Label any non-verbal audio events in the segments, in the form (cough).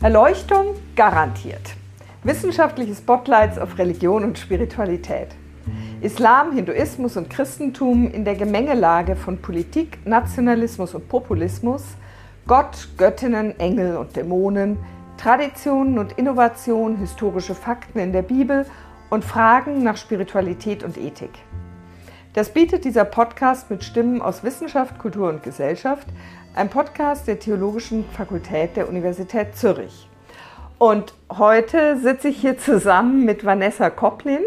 Erleuchtung garantiert. Wissenschaftliche Spotlights auf Religion und Spiritualität. Islam, Hinduismus und Christentum in der Gemengelage von Politik, Nationalismus und Populismus, Gott, Göttinnen, Engel und Dämonen, Traditionen und Innovation, historische Fakten in der Bibel und Fragen nach Spiritualität und Ethik. Das bietet dieser Podcast mit Stimmen aus Wissenschaft, Kultur und Gesellschaft, ein Podcast der Theologischen Fakultät der Universität Zürich. Und heute sitze ich hier zusammen mit Vanessa Koplin,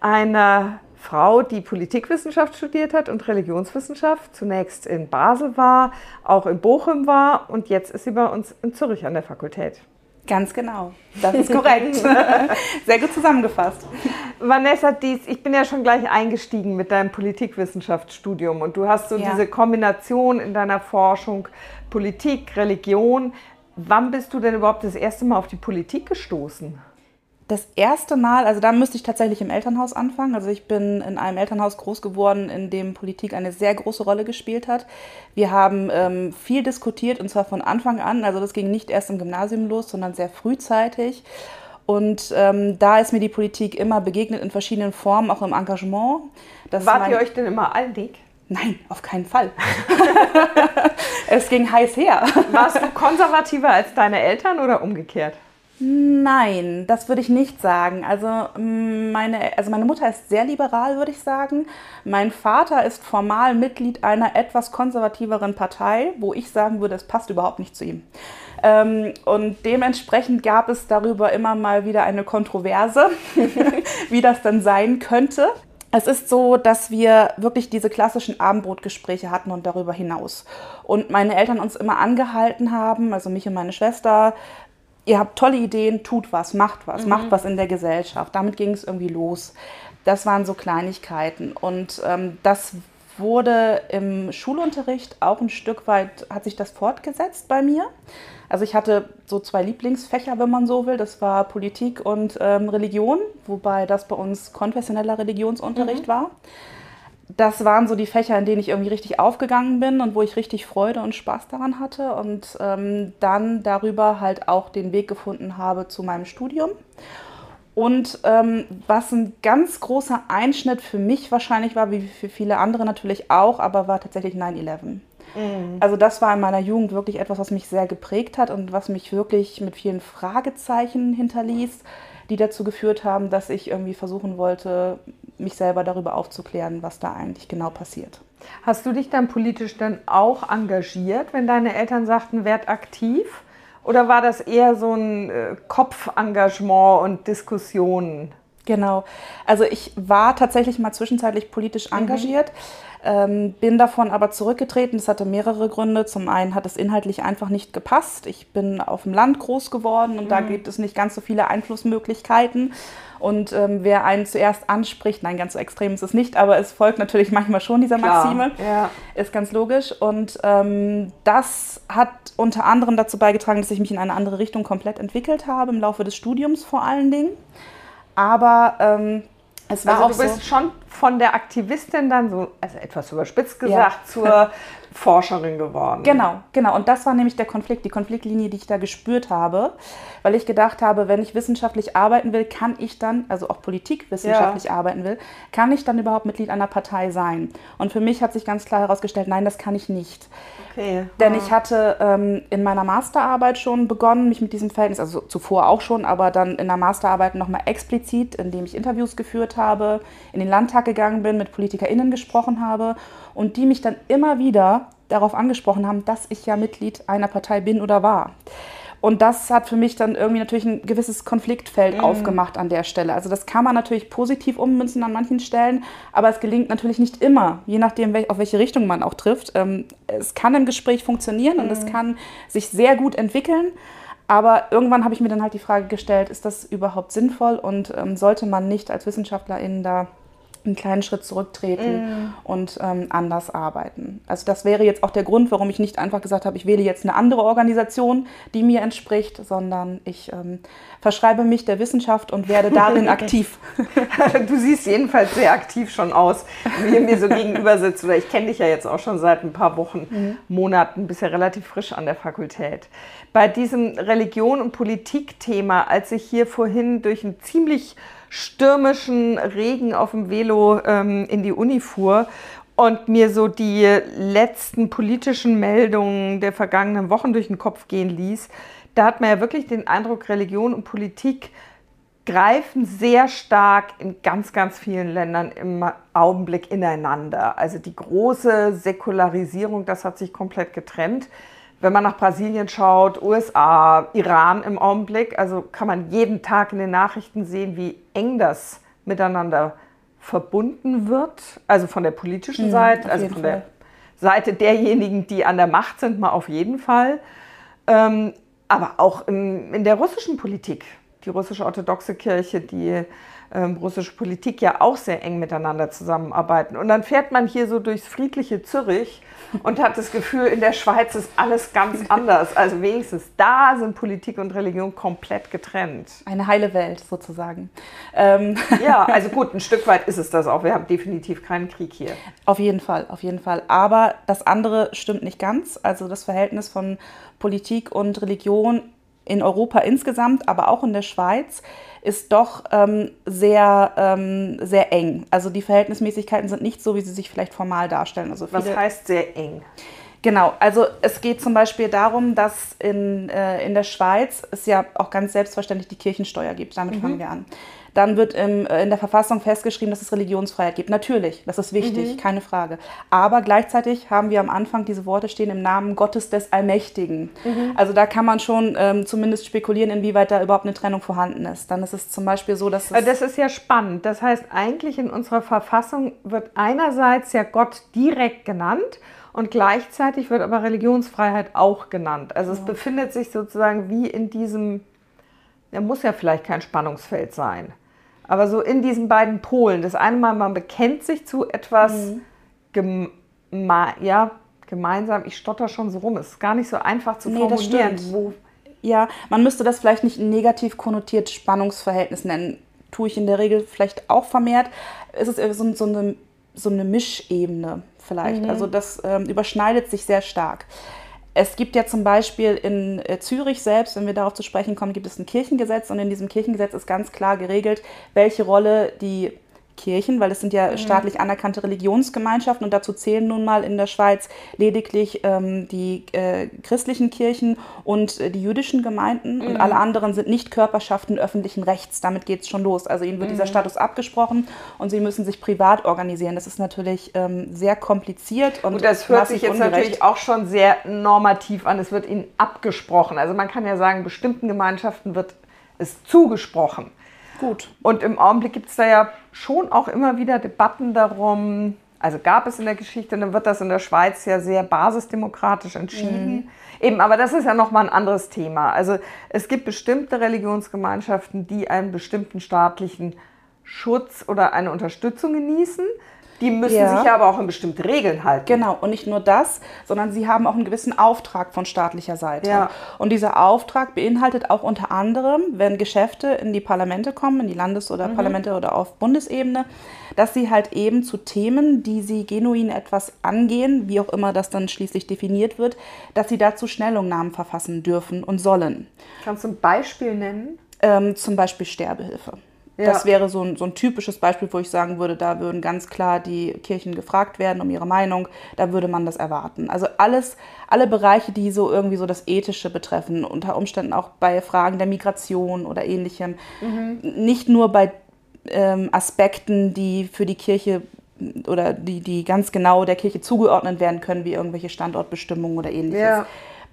einer Frau, die Politikwissenschaft studiert hat und Religionswissenschaft, zunächst in Basel war, auch in Bochum war und jetzt ist sie bei uns in Zürich an der Fakultät. Ganz genau, das ist korrekt. (laughs) Sehr gut zusammengefasst. Vanessa Dies, ich bin ja schon gleich eingestiegen mit deinem Politikwissenschaftsstudium und du hast so ja. diese Kombination in deiner Forschung Politik, Religion. Wann bist du denn überhaupt das erste Mal auf die Politik gestoßen? Das erste Mal, also da müsste ich tatsächlich im Elternhaus anfangen. Also ich bin in einem Elternhaus groß geworden, in dem Politik eine sehr große Rolle gespielt hat. Wir haben ähm, viel diskutiert und zwar von Anfang an. Also das ging nicht erst im Gymnasium los, sondern sehr frühzeitig. Und ähm, da ist mir die Politik immer begegnet in verschiedenen Formen, auch im Engagement. Das Wart ihr euch denn immer einig? Nein, auf keinen Fall. (laughs) es ging heiß her. Warst du konservativer als deine Eltern oder umgekehrt? Nein, das würde ich nicht sagen. Also mm, meine, also meine Mutter ist sehr liberal, würde ich sagen. Mein Vater ist formal Mitglied einer etwas konservativeren Partei, wo ich sagen würde, es passt überhaupt nicht zu ihm. Ähm, und dementsprechend gab es darüber immer mal wieder eine Kontroverse, (laughs) wie das dann sein könnte. Es ist so, dass wir wirklich diese klassischen Abendbrotgespräche hatten und darüber hinaus. Und meine Eltern uns immer angehalten haben, also mich und meine Schwester, ihr habt tolle Ideen, tut was, macht was, mhm. macht was in der Gesellschaft. Damit ging es irgendwie los. Das waren so Kleinigkeiten. Und ähm, das wurde im Schulunterricht auch ein Stück weit, hat sich das fortgesetzt bei mir. Also ich hatte so zwei Lieblingsfächer, wenn man so will. Das war Politik und ähm, Religion, wobei das bei uns konfessioneller Religionsunterricht mhm. war das waren so die Fächer, in denen ich irgendwie richtig aufgegangen bin und wo ich richtig Freude und Spaß daran hatte und ähm, dann darüber halt auch den Weg gefunden habe zu meinem Studium. Und ähm, was ein ganz großer Einschnitt für mich wahrscheinlich war, wie für viele andere natürlich auch, aber war tatsächlich 9-11. Mhm. Also das war in meiner Jugend wirklich etwas, was mich sehr geprägt hat und was mich wirklich mit vielen Fragezeichen hinterließ, die dazu geführt haben, dass ich irgendwie versuchen wollte, mich selber darüber aufzuklären, was da eigentlich genau passiert. Hast du dich dann politisch dann auch engagiert, wenn deine Eltern sagten, werd aktiv? Oder war das eher so ein äh, Kopfengagement und Diskussionen? Genau. Also ich war tatsächlich mal zwischenzeitlich politisch mhm. engagiert. Mhm ähm, bin davon aber zurückgetreten. Das hatte mehrere Gründe. Zum einen hat es inhaltlich einfach nicht gepasst. Ich bin auf dem Land groß geworden und mhm. da gibt es nicht ganz so viele Einflussmöglichkeiten. Und ähm, wer einen zuerst anspricht, nein, ganz so extrem ist es nicht, aber es folgt natürlich manchmal schon dieser Maxime, ja. ist ganz logisch. Und ähm, das hat unter anderem dazu beigetragen, dass ich mich in eine andere Richtung komplett entwickelt habe, im Laufe des Studiums vor allen Dingen. Aber ähm, es war also du bist so schon von der Aktivistin dann so, also etwas überspitzt gesagt, ja. zur (laughs) Forscherin geworden. Genau, genau. Und das war nämlich der Konflikt, die Konfliktlinie, die ich da gespürt habe, weil ich gedacht habe, wenn ich wissenschaftlich arbeiten will, kann ich dann, also auch politikwissenschaftlich ja. arbeiten will, kann ich dann überhaupt Mitglied einer Partei sein? Und für mich hat sich ganz klar herausgestellt, nein, das kann ich nicht. Okay. Denn ich hatte ähm, in meiner Masterarbeit schon begonnen, mich mit diesem Verhältnis, also zuvor auch schon, aber dann in der Masterarbeit nochmal explizit, indem ich Interviews geführt habe, in den Landtag gegangen bin, mit PolitikerInnen gesprochen habe und die mich dann immer wieder darauf angesprochen haben, dass ich ja Mitglied einer Partei bin oder war. Und das hat für mich dann irgendwie natürlich ein gewisses Konfliktfeld mhm. aufgemacht an der Stelle. Also das kann man natürlich positiv ummünzen an manchen Stellen, aber es gelingt natürlich nicht immer, je nachdem, auf welche Richtung man auch trifft. Ähm, es kann im Gespräch funktionieren und es mhm. kann sich sehr gut entwickeln. Aber irgendwann habe ich mir dann halt die Frage gestellt, ist das überhaupt sinnvoll und ähm, sollte man nicht als Wissenschaftlerin da einen kleinen Schritt zurücktreten mm. und ähm, anders arbeiten. Also das wäre jetzt auch der Grund, warum ich nicht einfach gesagt habe, ich wähle jetzt eine andere Organisation, die mir entspricht, sondern ich ähm, verschreibe mich der Wissenschaft und werde darin (laughs) aktiv. (laughs) du siehst jedenfalls sehr aktiv schon aus, wie ihr mir so gegenüber sitzt. Oder ich kenne dich ja jetzt auch schon seit ein paar Wochen, mhm. Monaten, bist ja relativ frisch an der Fakultät. Bei diesem Religion- und Politik-Thema, als ich hier vorhin durch ein ziemlich stürmischen Regen auf dem Velo ähm, in die Uni fuhr und mir so die letzten politischen Meldungen der vergangenen Wochen durch den Kopf gehen ließ, da hat man ja wirklich den Eindruck, Religion und Politik greifen sehr stark in ganz, ganz vielen Ländern im Augenblick ineinander. Also die große Säkularisierung, das hat sich komplett getrennt wenn man nach Brasilien schaut, USA, Iran im Augenblick, also kann man jeden Tag in den Nachrichten sehen, wie eng das miteinander verbunden wird. Also von der politischen ja, Seite, also von Fall. der Seite derjenigen, die an der Macht sind, mal auf jeden Fall. Ähm, aber auch in, in der russischen Politik. Die russische orthodoxe Kirche, die ähm, russische Politik ja auch sehr eng miteinander zusammenarbeiten. Und dann fährt man hier so durchs friedliche Zürich und hat das Gefühl, in der Schweiz ist alles ganz (laughs) anders. Also wenigstens da sind Politik und Religion komplett getrennt. Eine heile Welt sozusagen. Ähm. (laughs) Ja, also gut, ein Stück weit ist es das auch. Wir haben definitiv keinen Krieg hier. Auf jeden Fall, auf jeden Fall. Aber das andere stimmt nicht ganz. Also das Verhältnis von Politik und Religion in Europa insgesamt, aber auch in der Schweiz ist doch ähm, sehr, ähm, sehr eng. Also die Verhältnismäßigkeiten sind nicht so, wie sie sich vielleicht formal darstellen. Also Was heißt sehr eng? Genau, also es geht zum Beispiel darum, dass in, äh, in der Schweiz es ja auch ganz selbstverständlich die Kirchensteuer gibt. Damit mhm. fangen wir an. Dann wird im, äh, in der Verfassung festgeschrieben, dass es Religionsfreiheit gibt. Natürlich, das ist wichtig, mhm. keine Frage. Aber gleichzeitig haben wir am Anfang diese Worte stehen im Namen Gottes des Allmächtigen. Mhm. Also da kann man schon ähm, zumindest spekulieren, inwieweit da überhaupt eine Trennung vorhanden ist. Dann ist es zum Beispiel so, dass es... Das ist ja spannend. Das heißt, eigentlich in unserer Verfassung wird einerseits ja Gott direkt genannt und gleichzeitig wird aber Religionsfreiheit auch genannt. Also es befindet sich sozusagen wie in diesem, da muss ja vielleicht kein Spannungsfeld sein. Aber so in diesen beiden Polen. Das eine Mal, man bekennt sich zu etwas mhm. geme ja, gemeinsam. Ich stotter schon so rum. Es ist gar nicht so einfach zu nee, formulieren. Wo ja, man müsste das vielleicht nicht negativ konnotiert Spannungsverhältnis nennen. Tue ich in der Regel vielleicht auch vermehrt. Es ist so, so, eine, so eine Mischebene vielleicht. Mhm. Also das ähm, überschneidet sich sehr stark. Es gibt ja zum Beispiel in äh, Zürich selbst, wenn wir darauf zu sprechen kommen, gibt es ein Kirchengesetz und in diesem Kirchengesetz ist ganz klar geregelt, welche Rolle die Kirchen, weil es sind ja mhm. staatlich anerkannte Religionsgemeinschaften und dazu zählen nun mal in der Schweiz lediglich ähm, die äh, christlichen Kirchen und äh, die jüdischen Gemeinden mhm. und alle anderen sind nicht Körperschaften öffentlichen Rechts. Damit geht es schon los. Also ihnen wird mhm. dieser Status abgesprochen und sie müssen sich privat organisieren. Das ist natürlich ähm, sehr kompliziert und, und das hört sich jetzt ungerecht. natürlich auch schon sehr normativ an. Es wird ihnen abgesprochen. Also man kann ja sagen, bestimmten Gemeinschaften wird es zugesprochen. Gut. Und im Augenblick gibt es da ja schon auch immer wieder Debatten darum, also gab es in der Geschichte, dann wird das in der Schweiz ja sehr basisdemokratisch entschieden. Mhm. Eben, aber das ist ja nochmal ein anderes Thema. Also es gibt bestimmte Religionsgemeinschaften, die einen bestimmten staatlichen Schutz oder eine Unterstützung genießen. Die müssen ja. sich aber auch an bestimmte Regeln halten. Genau, und nicht nur das, sondern sie haben auch einen gewissen Auftrag von staatlicher Seite. Ja. Und dieser Auftrag beinhaltet auch unter anderem, wenn Geschäfte in die Parlamente kommen, in die Landes- oder mhm. Parlamente oder auf Bundesebene, dass sie halt eben zu Themen, die sie genuin etwas angehen, wie auch immer das dann schließlich definiert wird, dass sie dazu Schnellungnahmen verfassen dürfen und sollen. Kannst du ein Beispiel nennen? Ähm, zum Beispiel Sterbehilfe. Ja. Das wäre so ein, so ein typisches Beispiel, wo ich sagen würde, da würden ganz klar die Kirchen gefragt werden um ihre Meinung, da würde man das erwarten. Also alles, alle Bereiche, die so irgendwie so das Ethische betreffen, unter Umständen auch bei Fragen der Migration oder ähnlichem, mhm. nicht nur bei ähm, Aspekten, die für die Kirche oder die, die ganz genau der Kirche zugeordnet werden können, wie irgendwelche Standortbestimmungen oder ähnliches. Ja.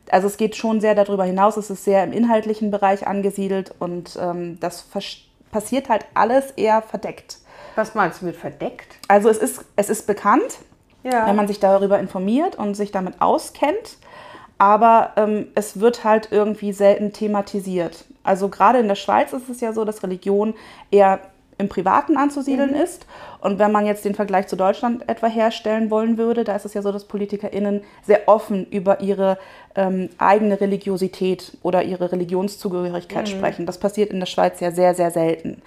Also es geht schon sehr darüber hinaus, es ist sehr im inhaltlichen Bereich angesiedelt und ähm, das versteht passiert halt alles eher verdeckt. Was meinst du mit verdeckt? Also es ist, es ist bekannt, ja. wenn man sich darüber informiert und sich damit auskennt, aber ähm, es wird halt irgendwie selten thematisiert. Also gerade in der Schweiz ist es ja so, dass Religion eher im Privaten anzusiedeln mhm. ist. Und wenn man jetzt den Vergleich zu Deutschland etwa herstellen wollen würde, da ist es ja so, dass PolitikerInnen sehr offen über ihre ähm, eigene Religiosität oder ihre Religionszugehörigkeit mhm. sprechen. Das passiert in der Schweiz ja sehr, sehr selten.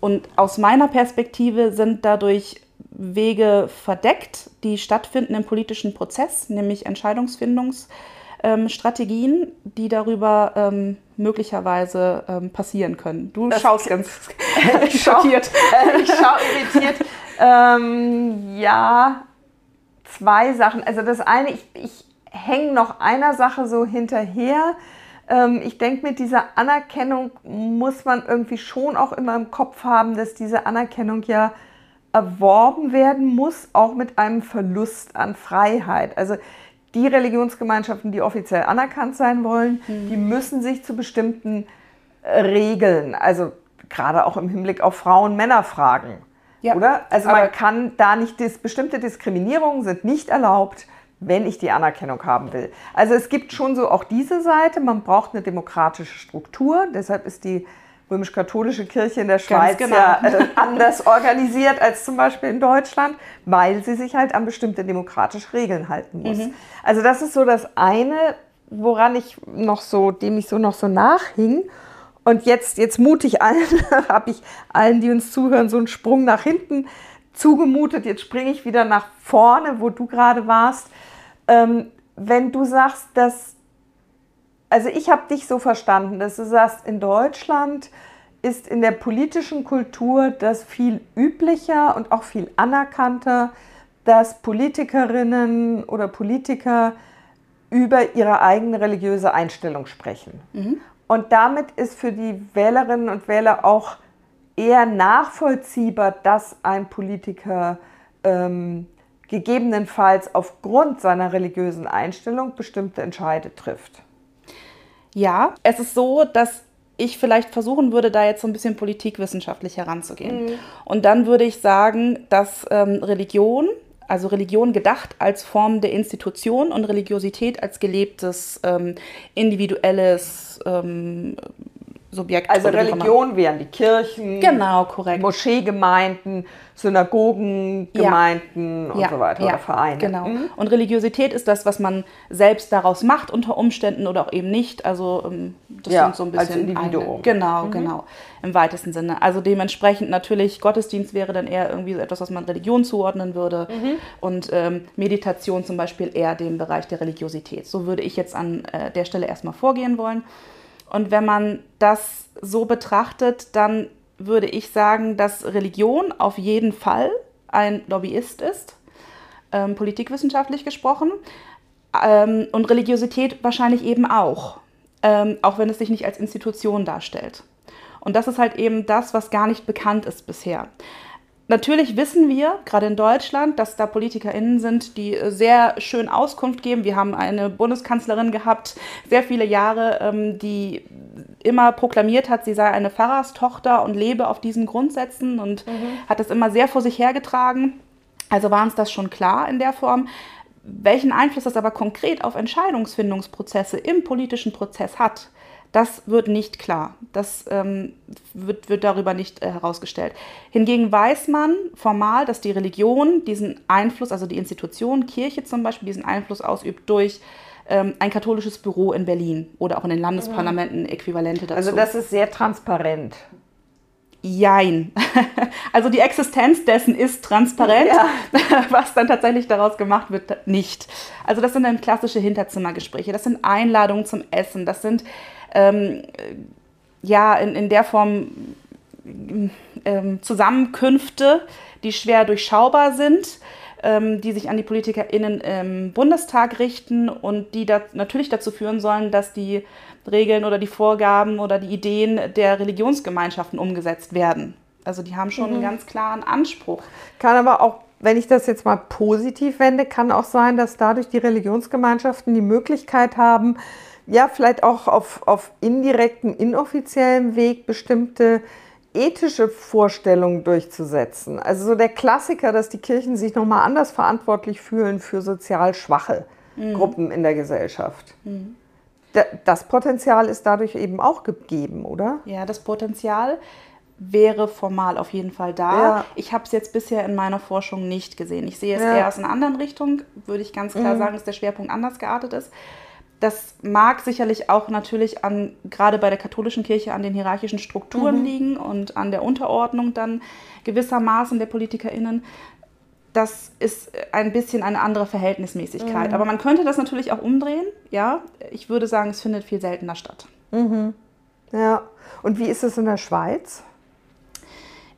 Und aus meiner Perspektive sind dadurch Wege verdeckt, die stattfinden im politischen Prozess, nämlich Entscheidungsfindungsstrategien, ähm, die darüber ähm, möglicherweise ähm, passieren können. Du das schaust ganz (laughs) (laughs) schockiert. ich schaue irritiert. Ähm, ja, zwei Sachen. Also das eine, ich, ich hänge noch einer Sache so hinterher. Ähm, ich denke, mit dieser Anerkennung muss man irgendwie schon auch immer im Kopf haben, dass diese Anerkennung ja erworben werden muss, auch mit einem Verlust an Freiheit. Also die Religionsgemeinschaften, die offiziell anerkannt sein wollen, mhm. die müssen sich zu bestimmten äh, Regeln, also gerade auch im Hinblick auf Frauen-Männer-Fragen, ja, oder? Also man kann da nicht, dis bestimmte Diskriminierungen sind nicht erlaubt, wenn ich die Anerkennung haben will. Also es gibt schon so auch diese Seite, man braucht eine demokratische Struktur, deshalb ist die römisch-katholische Kirche in der Schweiz genau. ja äh, anders (laughs) organisiert als zum Beispiel in Deutschland, weil sie sich halt an bestimmte demokratische Regeln halten muss. Mhm. Also das ist so das eine, woran ich noch so, dem ich so noch so nachhing. Und jetzt, jetzt mutig allen, (laughs) habe ich allen, die uns zuhören, so einen Sprung nach hinten zugemutet. Jetzt springe ich wieder nach vorne, wo du gerade warst. Ähm, wenn du sagst, dass also ich habe dich so verstanden, dass du sagst, in Deutschland ist in der politischen Kultur das viel üblicher und auch viel anerkannter, dass Politikerinnen oder Politiker über ihre eigene religiöse Einstellung sprechen. Mhm. Und damit ist für die Wählerinnen und Wähler auch eher nachvollziehbar, dass ein Politiker ähm, gegebenenfalls aufgrund seiner religiösen Einstellung bestimmte Entscheide trifft. Ja, es ist so, dass ich vielleicht versuchen würde, da jetzt so ein bisschen politikwissenschaftlich heranzugehen. Mhm. Und dann würde ich sagen, dass ähm, Religion, also Religion gedacht als Form der Institution und Religiosität als gelebtes, ähm, individuelles ähm, Subjekt. Also Religion wären die Kirchen, genau, korrekt. Moscheegemeinden, Synagogengemeinden ja. und ja, so weiter ja, oder Vereine. Genau. Mhm. Und Religiosität ist das, was man selbst daraus macht unter Umständen oder auch eben nicht. Also ähm, das ja, sind so ein bisschen als Individuum. Eine, genau, mhm. genau, im weitesten Sinne. Also dementsprechend natürlich Gottesdienst wäre dann eher irgendwie so etwas, was man Religion zuordnen würde mhm. und ähm, Meditation zum Beispiel eher dem Bereich der Religiosität. So würde ich jetzt an äh, der Stelle erstmal vorgehen wollen. Und wenn man das so betrachtet, dann würde ich sagen, dass Religion auf jeden Fall ein Lobbyist ist, ähm, politikwissenschaftlich gesprochen, ähm, und Religiosität wahrscheinlich eben auch, ähm, auch wenn es sich nicht als Institution darstellt. Und das ist halt eben das, was gar nicht bekannt ist bisher. Natürlich wissen wir, gerade in Deutschland, dass da PolitikerInnen sind, die sehr schön Auskunft geben. Wir haben eine Bundeskanzlerin gehabt, sehr viele Jahre, ähm, die immer proklamiert hat, sie sei eine Pfarrerstochter und lebe auf diesen Grundsätzen und mhm. hat das immer sehr vor sich hergetragen. Also war uns das schon klar in der Form. Welchen Einfluss das aber konkret auf Entscheidungsfindungsprozesse im politischen Prozess hat, das wird nicht klar. Das ähm, wird, wird darüber nicht äh, herausgestellt. Hingegen weiß man formal, dass die Religion diesen Einfluss, also die Institution, Kirche zum Beispiel, diesen Einfluss ausübt durch ähm, ein katholisches Büro in Berlin oder auch in den Landesparlamenten Äquivalente dazu. Also das ist sehr transparent. Jein. (laughs) Also die Existenz dessen ist transparent, ja. (laughs) was dann tatsächlich daraus gemacht wird, nicht. Also das sind dann klassische Hinterzimmergespräche, das sind Einladungen zum Essen, das sind ähm, ja in, in der Form ähm, Zusammenkünfte, die schwer durchschaubar sind, ähm, die sich an die PolitikerInnen im Bundestag richten und die da natürlich dazu führen sollen, dass die Regeln oder die Vorgaben oder die Ideen der Religionsgemeinschaften umgesetzt werden. Also die haben schon mhm. einen ganz klaren Anspruch. Kann aber auch wenn ich das jetzt mal positiv wende, kann auch sein, dass dadurch die Religionsgemeinschaften die Möglichkeit haben, ja, vielleicht auch auf, auf indirektem, inoffiziellem Weg bestimmte ethische Vorstellungen durchzusetzen. Also so der Klassiker, dass die Kirchen sich nochmal anders verantwortlich fühlen für sozial schwache mhm. Gruppen in der Gesellschaft. Mhm. Das Potenzial ist dadurch eben auch gegeben, oder? Ja, das Potenzial wäre formal auf jeden Fall da. Ja. Ich habe es jetzt bisher in meiner Forschung nicht gesehen. Ich sehe es Ja. eher aus einer anderen Richtung, würde ich ganz klar Mhm. sagen, dass der Schwerpunkt anders geartet ist. Das mag sicherlich auch natürlich an, gerade bei der katholischen Kirche, an den hierarchischen Strukturen Mhm. liegen und an der Unterordnung dann gewissermaßen der PolitikerInnen. Das ist ein bisschen eine andere Verhältnismäßigkeit. Mhm. Aber man könnte das natürlich auch umdrehen. Ja, ich würde sagen, es findet viel seltener statt. Ja. Und wie ist es in der Schweiz?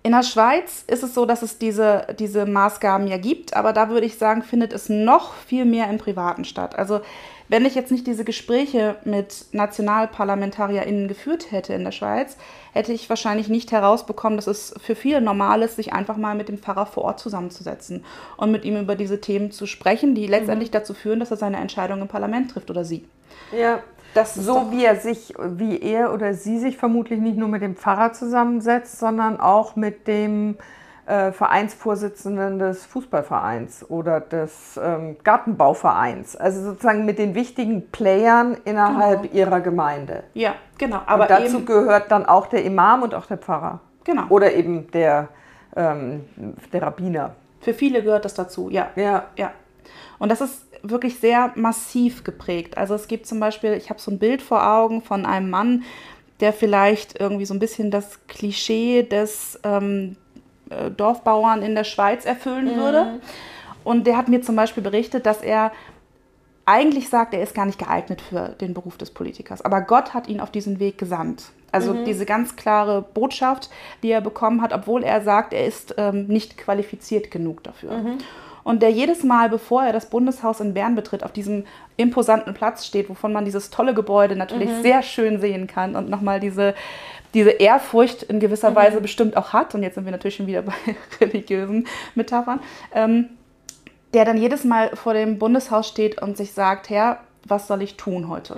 In der Schweiz ist es so, dass es diese, diese Maßgaben ja gibt, aber da würde ich sagen, findet es noch viel mehr im Privaten statt. Also wenn ich jetzt nicht diese Gespräche mit NationalparlamentarierInnen geführt hätte in der Schweiz, hätte ich wahrscheinlich nicht herausbekommen, dass es für viele normal ist, sich einfach mal mit dem Pfarrer vor Ort zusammenzusetzen und mit ihm über diese Themen zu sprechen, die letztendlich dazu führen, dass er seine Entscheidung im Parlament trifft oder sie. Ja. Das So wie er sich, wie er oder sie sich vermutlich nicht nur mit dem Pfarrer zusammensetzt, sondern auch mit dem äh, Vereinsvorsitzenden des Fußballvereins oder des ähm, Gartenbauvereins. Also sozusagen mit den wichtigen Playern innerhalb Genau. ihrer Gemeinde. Ja, genau. Aber Aber dazu eben, gehört dann auch der Imam und auch der Pfarrer. genau. Oder eben der, ähm, der Rabbiner. Für viele gehört das dazu, ja. Ja. Ja. Und das ist wirklich sehr massiv geprägt. Also es gibt zum Beispiel, ich habe so ein Bild vor Augen von einem Mann, der vielleicht irgendwie so ein bisschen das Klischee des ähm, äh, Dorfbauern in der Schweiz erfüllen würde. Und der hat mir zum Beispiel berichtet, dass er eigentlich sagt, er ist gar nicht geeignet für den Beruf des Politikers. Aber Gott hat ihn auf diesen Weg gesandt. Also diese ganz klare Botschaft, die er bekommen hat, obwohl er sagt, er ist ähm, nicht qualifiziert genug dafür. Und der jedes Mal, bevor er das Bundeshaus in Bern betritt, auf diesem imposanten Platz steht, wovon man dieses tolle Gebäude natürlich sehr schön sehen kann und nochmal diese, diese Ehrfurcht in gewisser Weise bestimmt auch hat. Und jetzt sind wir natürlich schon wieder (laughs) bei religiösen Metaphern. Ähm, der dann jedes Mal vor dem Bundeshaus steht und sich sagt, Herr, was soll ich tun heute?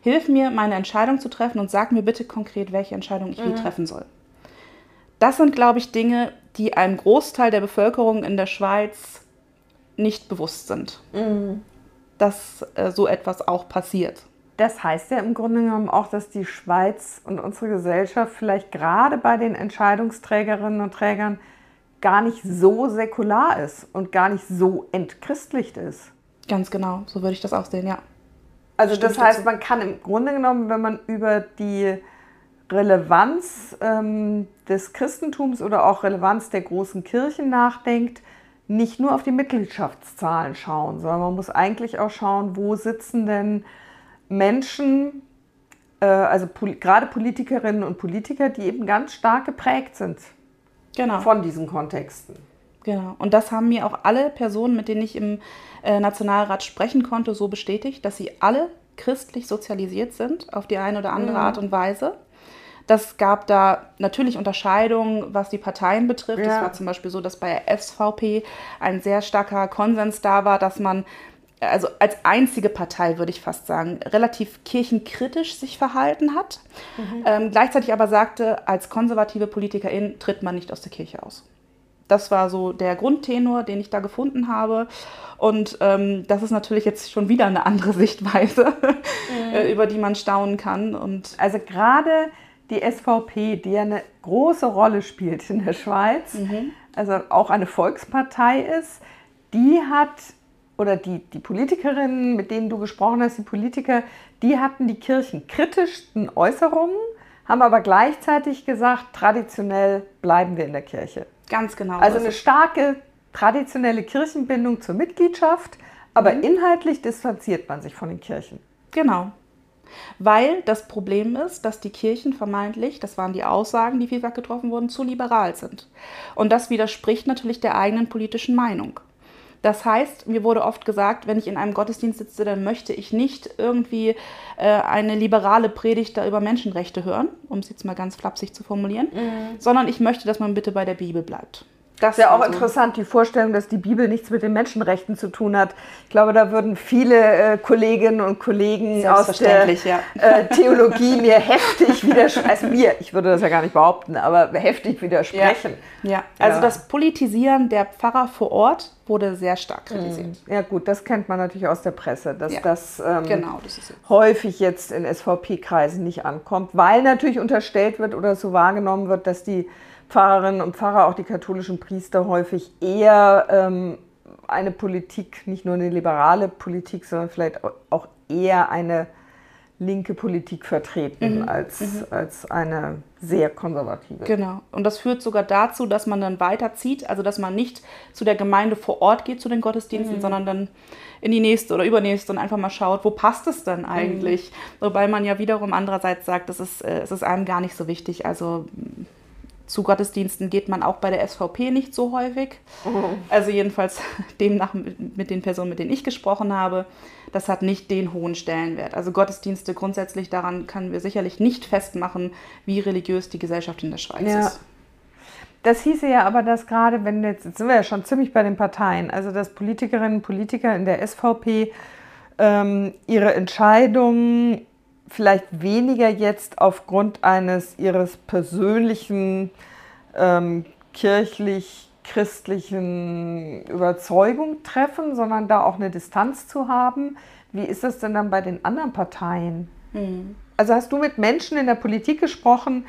Hilf mir, meine Entscheidung zu treffen und sag mir bitte konkret, welche Entscheidung ich wie treffen soll. Das sind, glaube ich, Dinge, die einem Großteil der Bevölkerung in der Schweiz nicht bewusst sind, dass äh, so etwas auch passiert. Das heißt ja im Grunde genommen auch, dass die Schweiz und unsere Gesellschaft vielleicht gerade bei den Entscheidungsträgerinnen und Trägern gar nicht so säkular ist und gar nicht so entchristlicht ist. Ganz genau, so würde ich das auch sehen, ja. Also Stimme das heißt, dazu. man kann im Grunde genommen, wenn man über die Relevanz ähm, des Christentums oder auch Relevanz der großen Kirchen nachdenkt, nicht nur auf die Mitgliedschaftszahlen schauen, sondern man muss eigentlich auch schauen, wo sitzen denn Menschen, äh, also pol gerade Politikerinnen und Politiker, die eben ganz stark geprägt sind Genau. von diesen Kontexten. Genau. Und das haben mir auch alle Personen, mit denen ich im äh, Nationalrat sprechen konnte, so bestätigt, dass sie alle christlich sozialisiert sind, auf die eine oder andere Art und Weise. Das gab da natürlich Unterscheidungen, was die Parteien betrifft. Es Ja. war zum Beispiel so, dass bei der SVP ein sehr starker Konsens da war, dass man, also als einzige Partei würde ich fast sagen, relativ kirchenkritisch sich verhalten hat. Ähm, gleichzeitig aber sagte, als konservative Politikerin tritt man nicht aus der Kirche aus. Das war so der Grundtenor, den ich da gefunden habe. Und ähm, das ist natürlich jetzt schon wieder eine andere (laughs) Sichtweise, äh, über die man staunen kann. Und Also gerade die SVP, die ja eine große Rolle spielt in der Schweiz, Mhm. also auch eine Volkspartei ist, die hat, oder die, die Politikerinnen, mit denen du gesprochen hast, die Politiker, die hatten die kirchenkritischsten Äußerungen, haben aber gleichzeitig gesagt, traditionell bleiben wir in der Kirche. ganz genau. Also eine starke traditionelle Kirchenbindung zur Mitgliedschaft, aber Mhm. inhaltlich distanziert man sich von den Kirchen. Genau. Weil das Problem ist, dass die Kirchen vermeintlich, das waren die Aussagen, die vielfach getroffen wurden, zu liberal sind. Und das widerspricht natürlich der eigenen politischen Meinung. Das heißt, mir wurde oft gesagt, wenn ich in einem Gottesdienst sitze, dann möchte ich nicht irgendwie äh, eine liberale Predigt da über Menschenrechte hören, um es jetzt mal ganz flapsig zu formulieren, sondern ich möchte, dass man bitte bei der Bibel bleibt. Das ist ja auch interessant, die Vorstellung, dass die Bibel nichts mit den Menschenrechten zu tun hat. Ich glaube, da würden viele äh, Kolleginnen und Kollegen aus der ja. äh, Theologie (laughs) mir heftig widersprechen. Also mir, ich würde das ja gar nicht behaupten, aber heftig widersprechen. Ja, ja. also ja. das Politisieren der Pfarrer vor Ort wurde sehr stark kritisiert. Mhm. Ja gut, das kennt man natürlich aus der Presse, dass das, ähm, genau, das häufig jetzt in SVP-Kreisen nicht ankommt, weil natürlich unterstellt wird oder so wahrgenommen wird, dass die Pfarrerinnen und Pfarrer, auch die katholischen Priester, häufig eher ähm, eine Politik, nicht nur eine liberale Politik, sondern vielleicht auch eher eine linke Politik vertreten mhm. Als, mhm. als eine sehr konservative. Genau. Und das führt sogar dazu, dass man dann weiterzieht, also dass man nicht zu der Gemeinde vor Ort geht, zu den Gottesdiensten, mhm. sondern dann in die nächste oder übernächste und einfach mal schaut, wo passt es denn eigentlich? Mhm. Wobei man ja wiederum andererseits sagt, das ist, äh, es ist einem gar nicht so wichtig. Also zu Gottesdiensten geht man auch bei der SVP nicht so häufig. Mhm. Also jedenfalls (laughs) demnach mit den Personen, mit denen ich gesprochen habe, das hat nicht den hohen Stellenwert. Also Gottesdienste grundsätzlich, daran können wir sicherlich nicht festmachen, wie religiös die Gesellschaft in der Schweiz ja. ist. Das hieße ja aber, dass gerade, wenn jetzt, jetzt sind wir ja schon ziemlich bei den Parteien, also dass Politikerinnen und Politiker in der SVP ähm, ihre Entscheidungen vielleicht weniger jetzt aufgrund eines ihres persönlichen ähm, kirchlich-christlichen Überzeugung treffen, sondern da auch eine Distanz zu haben. Wie ist das denn dann bei den anderen Parteien? Mhm. Also hast du mit Menschen in der Politik gesprochen,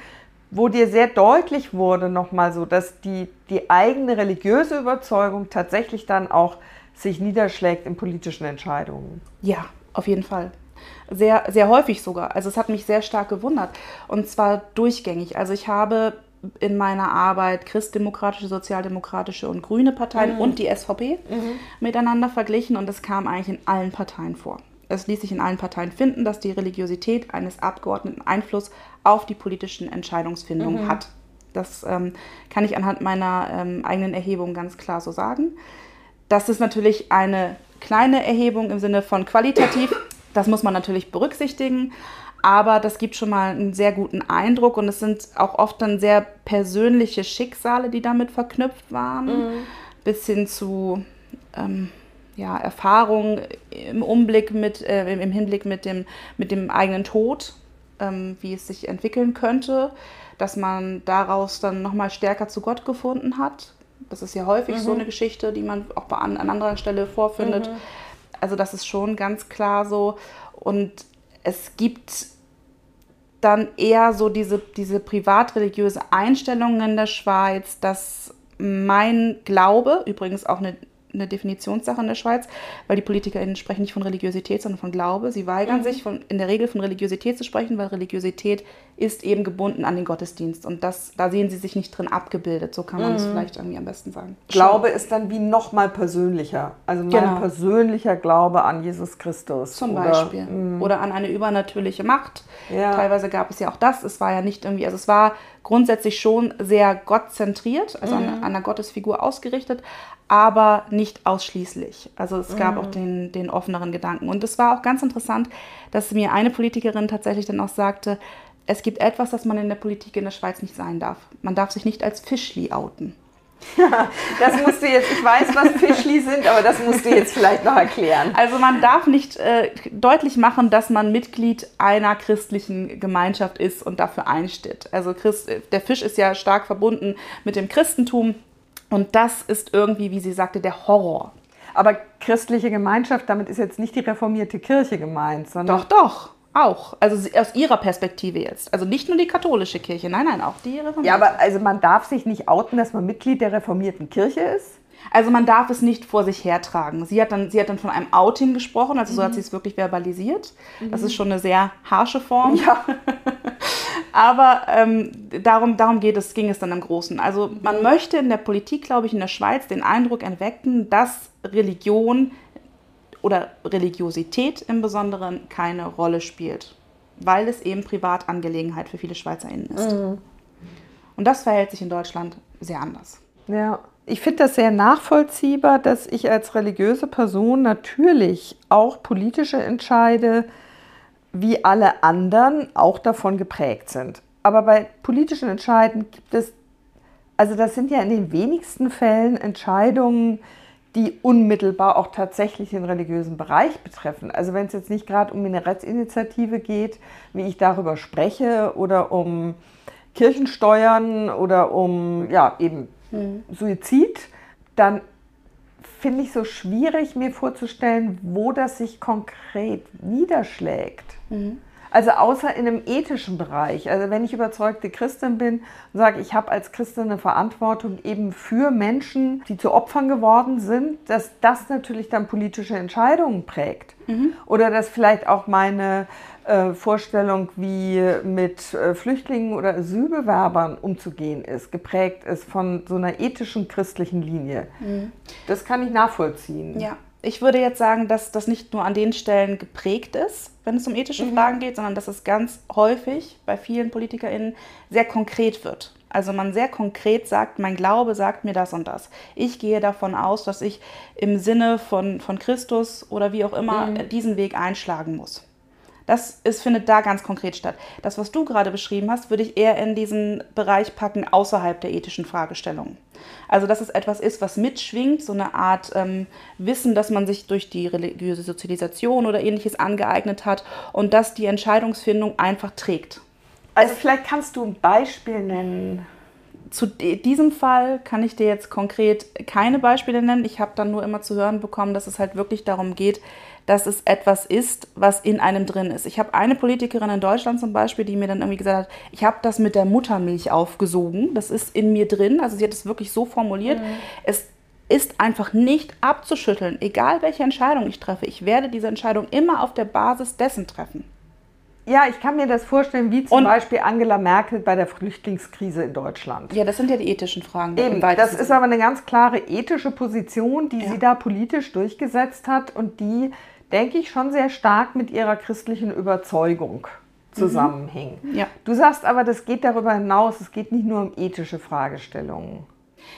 wo dir sehr deutlich wurde nochmal so, dass die, die eigene religiöse Überzeugung tatsächlich dann auch sich niederschlägt in politischen Entscheidungen? Ja, auf jeden Fall sehr, sehr häufig sogar. Also es hat mich sehr stark gewundert. Und zwar durchgängig. Also ich habe in meiner Arbeit christdemokratische, sozialdemokratische und grüne Parteien mhm. und die SVP mhm. miteinander verglichen und das kam eigentlich in allen Parteien vor. Es ließ sich in allen Parteien finden, dass die Religiosität eines Abgeordneten Einfluss auf die politischen Entscheidungsfindungen mhm. hat. Das ähm, kann ich anhand meiner ähm, eigenen Erhebung ganz klar so sagen. Das ist natürlich eine kleine Erhebung im Sinne von qualitativ. Das muss man natürlich berücksichtigen, aber das gibt schon mal einen sehr guten Eindruck und es sind auch oft dann sehr persönliche Schicksale, die damit verknüpft waren, mhm. bis hin zu ähm, ja, Erfahrungen im Umblick mit, äh, im Hinblick mit dem, mit dem eigenen Tod, ähm, wie es sich entwickeln könnte, dass man daraus dann nochmal stärker zu Gott gefunden hat. Das ist ja häufig mhm. so eine Geschichte, die man auch an, an anderer Stelle vorfindet. Mhm also das ist schon ganz klar so. Und es gibt dann eher so diese, diese privatreligiöse Einstellung in der Schweiz, dass mein Glaube, übrigens auch eine eine Definitionssache in der Schweiz, weil die PolitikerInnen sprechen nicht von Religiosität, sondern von Glaube. Sie weigern mhm. sich von, in der Regel von Religiosität zu sprechen, weil Religiosität ist eben gebunden an den Gottesdienst. Und das, da sehen sie sich nicht drin abgebildet. So kann man es mhm. vielleicht irgendwie am besten sagen. Glaube ist dann wie nochmal persönlicher. Also mein genau. persönlicher Glaube an Jesus Christus. Zum oder, Beispiel. Mh. Oder an eine übernatürliche Macht. Ja. Teilweise gab es ja auch das. Es war ja nicht irgendwie, also es war grundsätzlich schon sehr gottzentriert, also mhm. an, an einer Gottesfigur ausgerichtet, aber nicht ausschließlich. Also es gab mhm. auch den, den offeneren Gedanken. Und es war auch ganz interessant, dass mir eine Politikerin tatsächlich dann auch sagte, es gibt etwas, das man in der Politik in der Schweiz nicht sein darf. Man darf sich nicht als Fischli outen. (laughs) das musst du jetzt, ich weiß, was Fischli sind, aber das musst du jetzt vielleicht noch erklären. Also man darf nicht äh, deutlich machen, dass man Mitglied einer christlichen Gemeinschaft ist und dafür einsteht. Also Christ, der Fisch ist ja stark verbunden mit dem Christentum und das ist irgendwie, wie sie sagte, der Horror. Aber christliche Gemeinschaft, damit ist jetzt nicht die reformierte Kirche gemeint, sondern. Doch, doch. Auch. Also aus ihrer Perspektive jetzt. Also nicht nur die katholische Kirche, nein, nein, auch die reformierte. Ja, aber also man darf sich nicht outen, dass man Mitglied der reformierten Kirche ist? Also man darf es nicht vor sich hertragen. Sie hat dann, sie hat dann von einem Outing gesprochen, also so hat mhm. sie es wirklich verbalisiert. Mhm. Das ist schon eine sehr harsche Form. Ja. (laughs) Aber ähm, darum, darum geht es, ging es dann im Großen. Also man möchte in der Politik, glaube ich, in der Schweiz den Eindruck erwecken, dass Religion oder Religiosität im Besonderen keine Rolle spielt, weil es eben Privatangelegenheit für viele SchweizerInnen ist. Mhm. Und das verhält sich in Deutschland sehr anders. Ja, ich finde das sehr nachvollziehbar, dass ich als religiöse Person natürlich auch politische Entscheide wie alle anderen auch davon geprägt sind. Aber bei politischen Entscheiden gibt es Also das sind ja in den wenigsten Fällen Entscheidungen, die unmittelbar auch tatsächlich den religiösen Bereich betreffen. Also wenn es jetzt nicht gerade um eine Rechtsinitiative geht, wie ich darüber spreche, oder um Kirchensteuern oder um ja eben mhm. Suizid, dann finde ich so schwierig, mir vorzustellen, wo das sich konkret niederschlägt. Mhm. Also außer in einem ethischen Bereich. Also wenn ich überzeugte Christin bin und sage, ich habe als Christin eine Verantwortung eben für Menschen, die zu Opfern geworden sind, dass das natürlich dann politische Entscheidungen prägt. Mhm. Oder dass vielleicht auch meine äh, Vorstellung, wie mit äh, Flüchtlingen oder Asylbewerbern umzugehen ist, geprägt ist von so einer ethischen christlichen Linie. Mhm. Das kann ich nachvollziehen. Ja. Ich würde jetzt sagen, dass das nicht nur an den Stellen geprägt ist, wenn es um ethische mhm. Fragen geht, sondern dass es ganz häufig bei vielen PolitikerInnen sehr konkret wird. Also man sehr konkret sagt, mein Glaube sagt mir das und das. Ich gehe davon aus, dass ich im Sinne von, von Christus oder wie auch immer mhm. diesen Weg einschlagen muss. Das ist, findet da ganz konkret statt. Das, was du gerade beschrieben hast, würde ich eher in diesen Bereich packen, außerhalb der ethischen Fragestellungen. Also, dass es etwas ist, was mitschwingt, so eine Art ähm, Wissen, dass man sich durch die religiöse Sozialisation oder ähnliches angeeignet hat und dass die Entscheidungsfindung einfach trägt. Also, vielleicht kannst du ein Beispiel nennen. Zu diesem Fall kann ich dir jetzt konkret keine Beispiele nennen. Ich habe dann nur immer zu hören bekommen, dass es halt wirklich darum geht, dass es etwas ist, was in einem drin ist. Ich habe eine Politikerin in Deutschland zum Beispiel, die mir dann irgendwie gesagt hat, ich habe das mit der Muttermilch aufgesogen, das ist in mir drin. Also sie hat es wirklich so formuliert. Mhm. Es ist einfach nicht abzuschütteln, egal welche Entscheidung ich treffe. Ich werde diese Entscheidung immer auf der Basis dessen treffen. Ja, ich kann mir das vorstellen, wie zum und, Beispiel Angela Merkel bei der Flüchtlingskrise in Deutschland. Ja, das sind ja die ethischen Fragen. Eben, das ist aber eine ganz klare ethische Position, die ja. sie da politisch durchgesetzt hat und die denke ich, schon sehr stark mit ihrer christlichen Überzeugung zusammenhängen. Mhm. Ja. Du sagst aber, das geht darüber hinaus, es geht nicht nur um ethische Fragestellungen.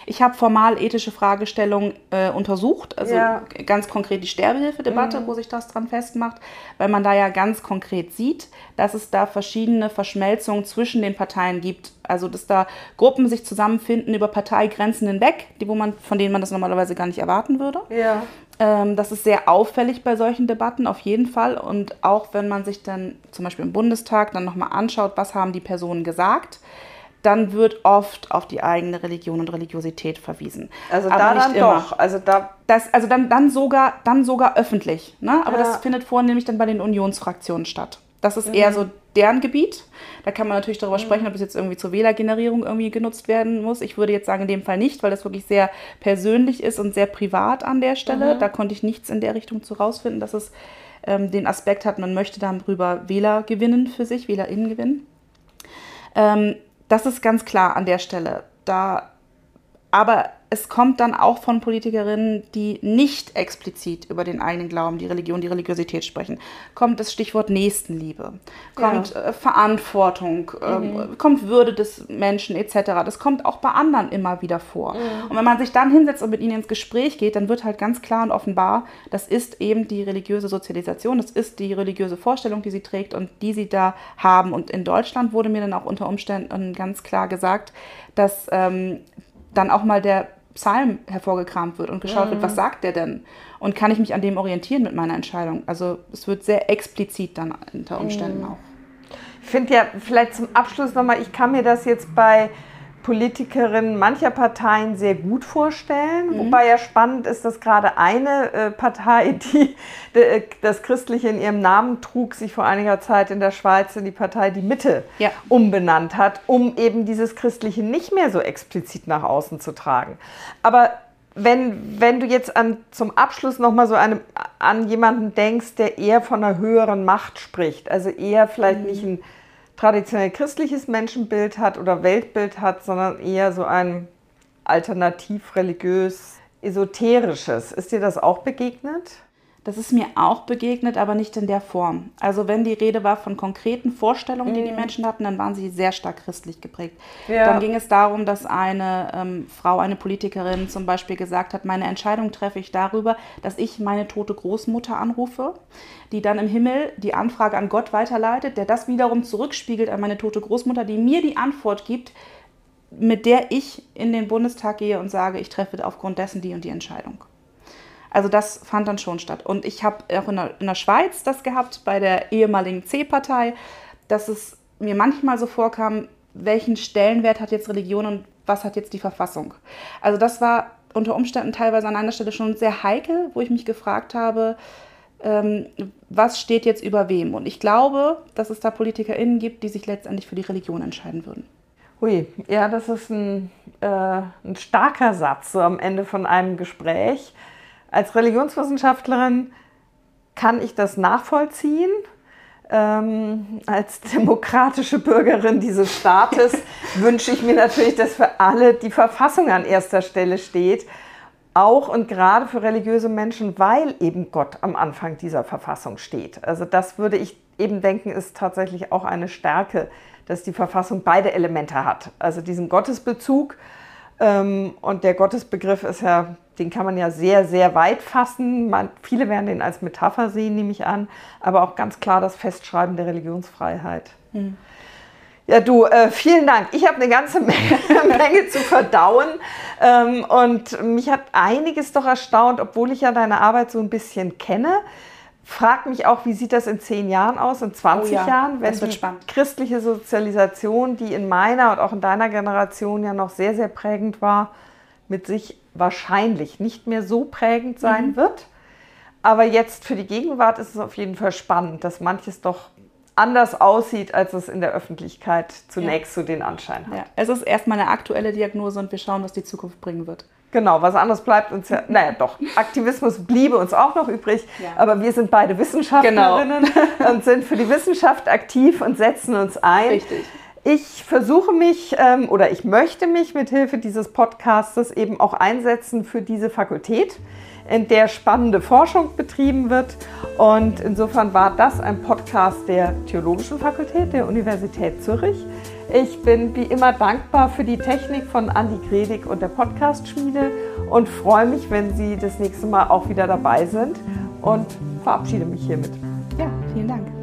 Ich habe formal ethische Fragestellungen äh, untersucht, also ja. ganz konkret die Sterbehilfedebatte, mhm. wo sich das dran festmacht, weil man da ja ganz konkret sieht, dass es da verschiedene Verschmelzungen zwischen den Parteien gibt. Also dass da Gruppen sich zusammenfinden über Parteigrenzen hinweg, die, wo man, von denen man das normalerweise gar nicht erwarten würde. Ja. Ähm, das ist sehr auffällig bei solchen Debatten auf jeden Fall. Und auch wenn man sich dann zum Beispiel im Bundestag dann nochmal anschaut, was haben die Personen gesagt, dann wird oft auf die eigene Religion und Religiosität verwiesen. Also da dann immer. doch. Also, da das, also dann, dann, sogar, dann sogar öffentlich. Ne? Aber ja. das findet vornehmlich dann bei den Unionsfraktionen statt. Das ist mhm. eher so deren Gebiet. Da kann man natürlich darüber mhm. sprechen, ob es jetzt irgendwie zur Wählergenerierung irgendwie genutzt werden muss. Ich würde jetzt sagen, in dem Fall nicht, weil das wirklich sehr persönlich ist und sehr privat an der Stelle. Mhm. Da konnte ich nichts in der Richtung zu rausfinden, dass es ähm, den Aspekt hat, man möchte darüber Wähler gewinnen für sich, WählerInnen gewinnen. Ähm, das ist ganz klar an der Stelle. Da, aber es kommt dann auch von Politikerinnen, die nicht explizit über den eigenen Glauben, die Religion, die Religiosität sprechen. Kommt das Stichwort Nächstenliebe, kommt ja. äh, Verantwortung, äh, mhm. kommt Würde des Menschen etc. Das kommt auch bei anderen immer wieder vor. Mhm. Und wenn man sich dann hinsetzt und mit ihnen ins Gespräch geht, dann wird halt ganz klar und offenbar, das ist eben die religiöse Sozialisation, das ist die religiöse Vorstellung, die sie trägt und die sie da haben. Und in Deutschland wurde mir dann auch unter Umständen ganz klar gesagt, dass ähm, dann auch mal der Psalm hervorgekramt wird und geschaut mhm. wird, was sagt der denn? Und kann ich mich an dem orientieren mit meiner Entscheidung? Also es wird sehr explizit dann unter Umständen mhm. auch. Ich finde ja, vielleicht zum Abschluss nochmal, ich kann mir das jetzt bei Politikerinnen mancher Parteien sehr gut vorstellen. Mhm. Wobei ja spannend ist, dass gerade eine äh, Partei, (laughs) die äh, das Christliche in ihrem Namen trug, sich vor einiger Zeit in der Schweiz in die Partei Die Mitte ja. umbenannt hat, um eben dieses Christliche nicht mehr so explizit nach außen zu tragen. Aber wenn, wenn du jetzt an, zum Abschluss nochmal so eine, an jemanden denkst, der eher von einer höheren Macht spricht, also eher vielleicht mhm. nicht ein traditionell christliches Menschenbild hat oder Weltbild hat, sondern eher so ein alternativ religiös esoterisches. Ist dir das auch begegnet? Das ist mir auch begegnet, aber nicht in der Form. Also wenn die Rede war von konkreten Vorstellungen, die die mhm. Menschen hatten, dann waren sie sehr stark christlich geprägt. Ja. Dann ging es darum, dass eine ähm, Frau, eine Politikerin zum Beispiel gesagt hat, meine Entscheidung treffe ich darüber, dass ich meine tote Großmutter anrufe, die dann im Himmel die Anfrage an Gott weiterleitet, der das wiederum zurückspiegelt an meine tote Großmutter, die mir die Antwort gibt, mit der ich in den Bundestag gehe und sage, ich treffe aufgrund dessen die und die Entscheidung. Also das fand dann schon statt. Und ich habe auch in der, in der Schweiz das gehabt, bei der ehemaligen C-Partei, dass es mir manchmal so vorkam, welchen Stellenwert hat jetzt Religion und was hat jetzt die Verfassung. Also das war unter Umständen teilweise an einer Stelle schon sehr heikel, wo ich mich gefragt habe, ähm, was steht jetzt über wem. Und ich glaube, dass es da PolitikerInnen gibt, die sich letztendlich für die Religion entscheiden würden. Hui, ja, das ist ein, äh, ein starker Satz so am Ende von einem Gespräch. Als Religionswissenschaftlerin kann ich das nachvollziehen. Ähm, als demokratische Bürgerin dieses Staates (laughs) wünsche ich mir natürlich, dass für alle die Verfassung an erster Stelle steht. Auch und gerade für religiöse Menschen, weil eben Gott am Anfang dieser Verfassung steht. Also das würde ich eben denken, ist tatsächlich auch eine Stärke, dass die Verfassung beide Elemente hat. Also diesen Gottesbezug ähm, und der Gottesbegriff ist ja den kann man ja sehr, sehr weit fassen. Man, viele werden den als Metapher sehen, nehme ich an, aber auch ganz klar das Festschreiben der Religionsfreiheit. Mhm. Ja, du, äh, vielen Dank. Ich habe eine ganze Menge, (laughs) Menge zu verdauen ähm, und mich hat einiges doch erstaunt, obwohl ich ja deine Arbeit so ein bisschen kenne. Frag mich auch, wie sieht das in zehn Jahren aus, in 20 oh ja, Jahren, wenn die spannend. christliche Sozialisation, die in meiner und auch in deiner Generation ja noch sehr, sehr prägend war, mit sich wahrscheinlich nicht mehr so prägend sein mhm. wird. Aber jetzt für die Gegenwart ist es auf jeden Fall spannend, dass manches doch anders aussieht, als es in der Öffentlichkeit zunächst ja. so den Anschein hat. Ja. Es ist erstmal eine aktuelle Diagnose und wir schauen, was die Zukunft bringen wird. Genau, was anderes bleibt uns ja, (laughs) naja doch, Aktivismus bliebe uns auch noch übrig, ja. aber wir sind beide Wissenschaftlerinnen genau. (laughs) und sind für die Wissenschaft aktiv und setzen uns ein. Richtig. Ich versuche mich ähm, oder ich möchte mich mit Hilfe dieses Podcastes eben auch einsetzen für diese Fakultät, in der spannende Forschung betrieben wird. Und insofern war das ein Podcast der Theologischen Fakultät der Universität Zürich. Ich bin wie immer dankbar für die Technik von Andi Gredig und der Podcast-Schmiede und freue mich, wenn Sie das nächste Mal auch wieder dabei sind und verabschiede mich hiermit. Ja, vielen Dank.